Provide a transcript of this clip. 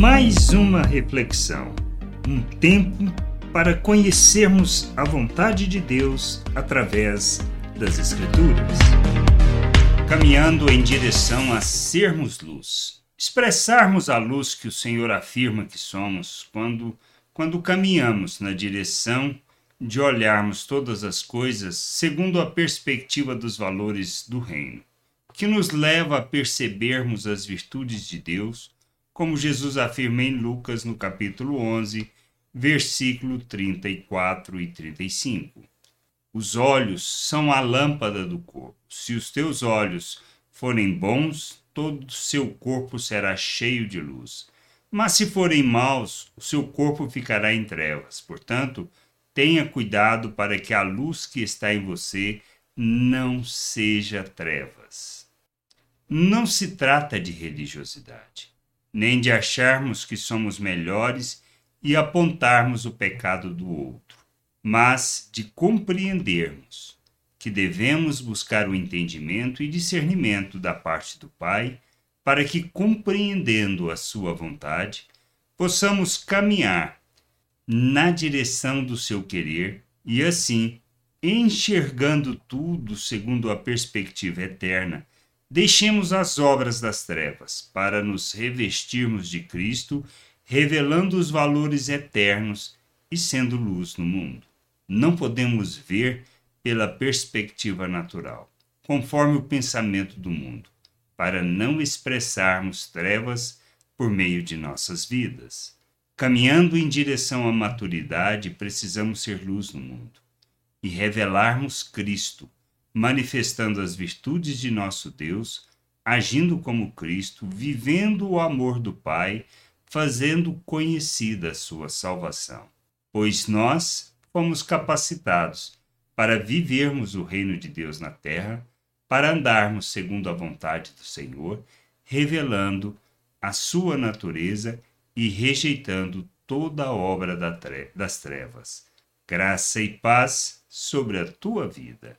mais uma reflexão, um tempo para conhecermos a vontade de Deus através das Escrituras. Caminhando em direção a sermos luz, expressarmos a luz que o Senhor afirma que somos quando, quando caminhamos na direção de olharmos todas as coisas segundo a perspectiva dos valores do Reino, que nos leva a percebermos as virtudes de Deus como Jesus afirma em Lucas no capítulo 11, versículo 34 e 35. Os olhos são a lâmpada do corpo. Se os teus olhos forem bons, todo o seu corpo será cheio de luz. Mas se forem maus, o seu corpo ficará em trevas. Portanto, tenha cuidado para que a luz que está em você não seja trevas. Não se trata de religiosidade nem de acharmos que somos melhores e apontarmos o pecado do outro, mas de compreendermos que devemos buscar o entendimento e discernimento da parte do Pai, para que, compreendendo a Sua vontade, possamos caminhar na direção do seu querer e, assim, enxergando tudo segundo a perspectiva eterna, Deixemos as obras das trevas para nos revestirmos de Cristo, revelando os valores eternos e sendo luz no mundo. Não podemos ver pela perspectiva natural, conforme o pensamento do mundo, para não expressarmos trevas por meio de nossas vidas. Caminhando em direção à maturidade, precisamos ser luz no mundo e revelarmos Cristo manifestando as virtudes de nosso Deus, agindo como Cristo, vivendo o amor do Pai, fazendo conhecida a sua salvação. Pois nós fomos capacitados para vivermos o reino de Deus na terra, para andarmos segundo a vontade do Senhor, revelando a sua natureza e rejeitando toda a obra das trevas. Graça e paz sobre a tua vida.